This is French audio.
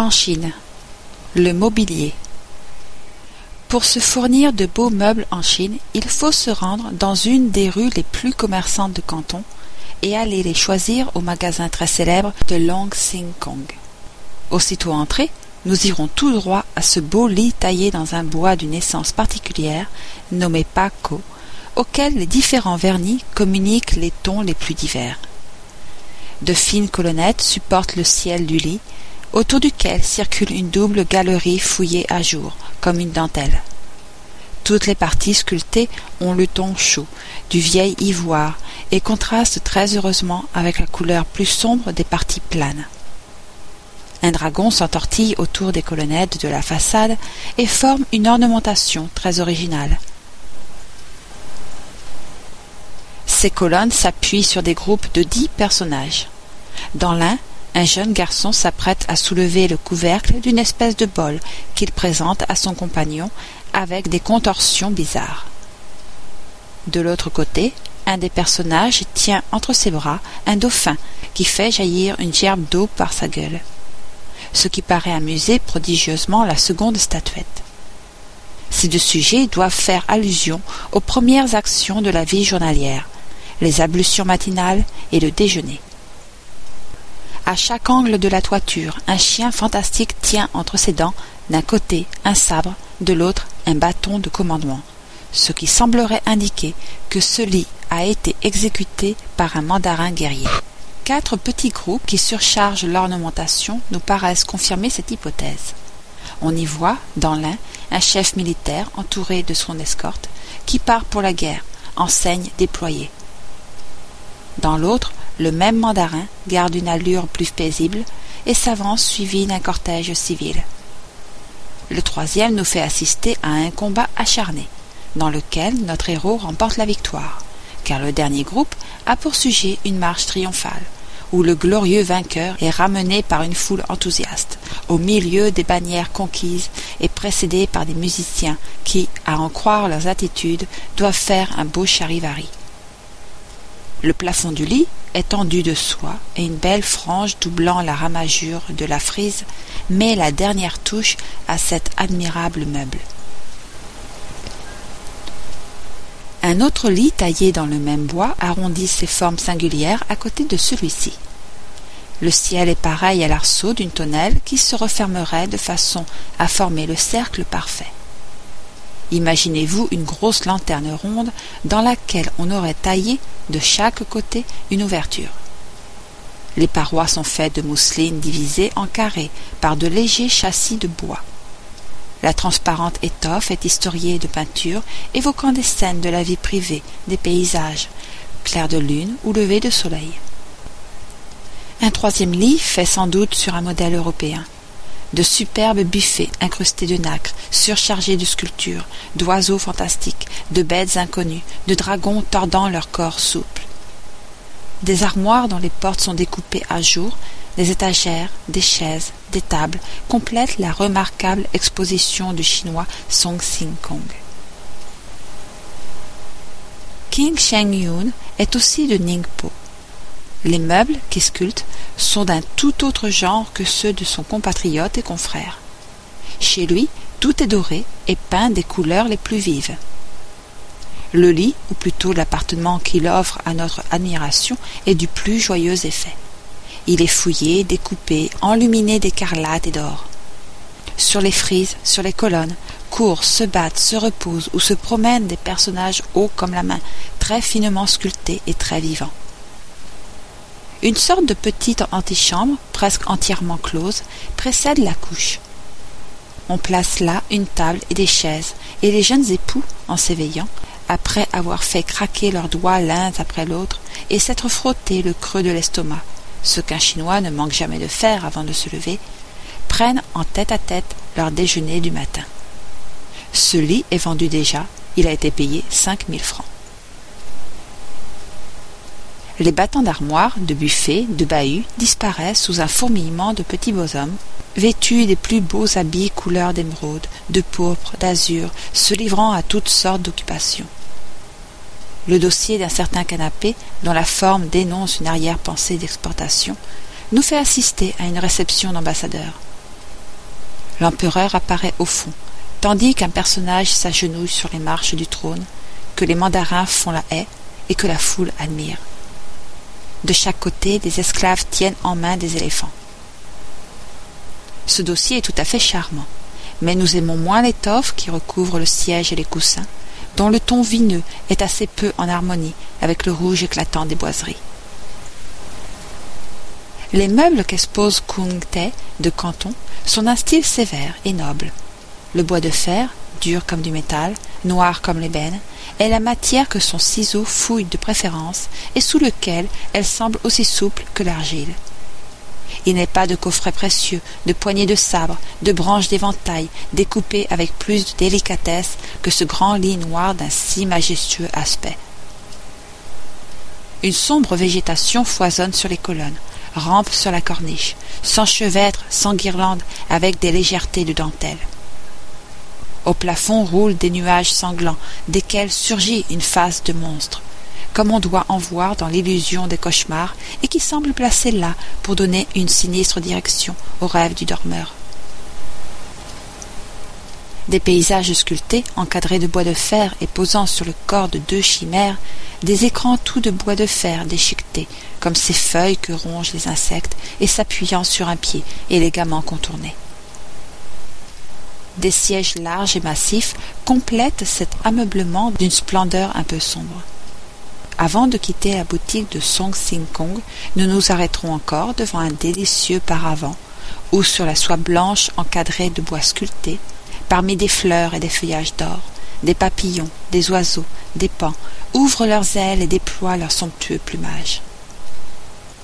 En Chine. Le mobilier. Pour se fournir de beaux meubles en Chine, il faut se rendre dans une des rues les plus commerçantes de Canton et aller les choisir au magasin très célèbre de Long Sing Kong. Aussitôt entré, nous irons tout droit à ce beau lit taillé dans un bois d'une essence particulière, nommé Paco, auquel les différents vernis communiquent les tons les plus divers. De fines colonnettes supportent le ciel du lit, autour duquel circule une double galerie fouillée à jour, comme une dentelle. Toutes les parties sculptées ont le ton chaud, du vieil ivoire, et contrastent très heureusement avec la couleur plus sombre des parties planes. Un dragon s'entortille autour des colonnettes de la façade et forme une ornementation très originale. Ces colonnes s'appuient sur des groupes de dix personnages. Dans l'un, un jeune garçon s'apprête à soulever le couvercle d'une espèce de bol qu'il présente à son compagnon avec des contorsions bizarres. De l'autre côté, un des personnages tient entre ses bras un dauphin qui fait jaillir une gerbe d'eau par sa gueule, ce qui paraît amuser prodigieusement la seconde statuette. Ces deux sujets doivent faire allusion aux premières actions de la vie journalière, les ablutions matinales et le déjeuner. À chaque angle de la toiture, un chien fantastique tient entre ses dents, d'un côté un sabre, de l'autre un bâton de commandement, ce qui semblerait indiquer que ce lit a été exécuté par un mandarin guerrier. Quatre petits groupes qui surchargent l'ornementation nous paraissent confirmer cette hypothèse. On y voit, dans l'un, un chef militaire entouré de son escorte, qui part pour la guerre, enseigne déployée. Dans l'autre, le même mandarin garde une allure plus paisible et s'avance suivi d'un cortège civil. Le troisième nous fait assister à un combat acharné, dans lequel notre héros remporte la victoire, car le dernier groupe a pour sujet une marche triomphale, où le glorieux vainqueur est ramené par une foule enthousiaste, au milieu des bannières conquises et précédé par des musiciens qui, à en croire leurs attitudes, doivent faire un beau charivari. Le plafond du lit est tendu de soie et une belle frange doublant la ramagure de la frise met la dernière touche à cet admirable meuble. Un autre lit taillé dans le même bois arrondit ses formes singulières à côté de celui-ci. Le ciel est pareil à l'arceau d'une tonnelle qui se refermerait de façon à former le cercle parfait. Imaginez-vous une grosse lanterne ronde dans laquelle on aurait taillé de chaque côté une ouverture. Les parois sont faites de mousseline divisée en carrés par de légers châssis de bois. La transparente étoffe est historiée de peintures évoquant des scènes de la vie privée, des paysages, clairs de lune ou levées de soleil. Un troisième lit fait sans doute sur un modèle européen de superbes buffets incrustés de nacre, surchargés de sculptures, d'oiseaux fantastiques, de bêtes inconnues, de dragons tordant leur corps souple. Des armoires dont les portes sont découpées à jour, des étagères, des chaises, des tables complètent la remarquable exposition du chinois Song Sing Kong. King Sheng Yun est aussi de Ningpo. Les meubles qui sculptent sont d'un tout autre genre que ceux de son compatriote et confrère. Chez lui, tout est doré et peint des couleurs les plus vives. Le lit, ou plutôt l'appartement qu'il offre à notre admiration, est du plus joyeux effet. Il est fouillé, découpé, enluminé d'écarlate et d'or. Sur les frises, sur les colonnes, courent, se battent, se reposent ou se promènent des personnages hauts comme la main, très finement sculptés et très vivants. Une sorte de petite antichambre, presque entièrement close, précède la couche. On place là une table et des chaises, et les jeunes époux, en s'éveillant, après avoir fait craquer leurs doigts l'un après l'autre, et s'être frotté le creux de l'estomac, ce qu'un Chinois ne manque jamais de faire avant de se lever, prennent en tête à tête leur déjeuner du matin. Ce lit est vendu déjà, il a été payé cinq mille francs. Les battants d'armoire, de buffets, de bahuts disparaissent sous un fourmillement de petits beaux-hommes, vêtus des plus beaux habits couleur d'émeraude, de pourpre, d'azur, se livrant à toutes sortes d'occupations. Le dossier d'un certain canapé, dont la forme dénonce une arrière-pensée d'exportation, nous fait assister à une réception d'ambassadeurs. L'empereur apparaît au fond, tandis qu'un personnage s'agenouille sur les marches du trône, que les mandarins font la haie et que la foule admire. De chaque côté, des esclaves tiennent en main des éléphants. Ce dossier est tout à fait charmant, mais nous aimons moins l'étoffe qui recouvre le siège et les coussins, dont le ton vineux est assez peu en harmonie avec le rouge éclatant des boiseries. Les meubles qu'expose Kung Te de Canton sont d'un style sévère et noble. Le bois de fer, dur comme du métal, noir comme l'ébène, est la matière que son ciseau fouille de préférence et sous lequel elle semble aussi souple que l'argile. Il n'est pas de coffret précieux, de poignées de sabre, de branches d'éventail découpées avec plus de délicatesse que ce grand lit noir d'un si majestueux aspect. Une sombre végétation foisonne sur les colonnes, rampe sur la corniche, s'enchevêtre sans guirlande avec des légèretés de dentelle. Au plafond roulent des nuages sanglants, desquels surgit une face de monstre, comme on doit en voir dans l'illusion des cauchemars, et qui semble placée là pour donner une sinistre direction aux rêves du dormeur. Des paysages sculptés, encadrés de bois de fer et posant sur le corps de deux chimères, des écrans tout de bois de fer déchiquetés, comme ces feuilles que rongent les insectes, et s'appuyant sur un pied élégamment contourné. Des sièges larges et massifs complètent cet ameublement d'une splendeur un peu sombre. Avant de quitter la boutique de Song Sing Kong, nous nous arrêterons encore devant un délicieux paravent, où sur la soie blanche encadrée de bois sculptés, parmi des fleurs et des feuillages d'or, des papillons, des oiseaux, des pans, ouvrent leurs ailes et déploient leur somptueux plumage.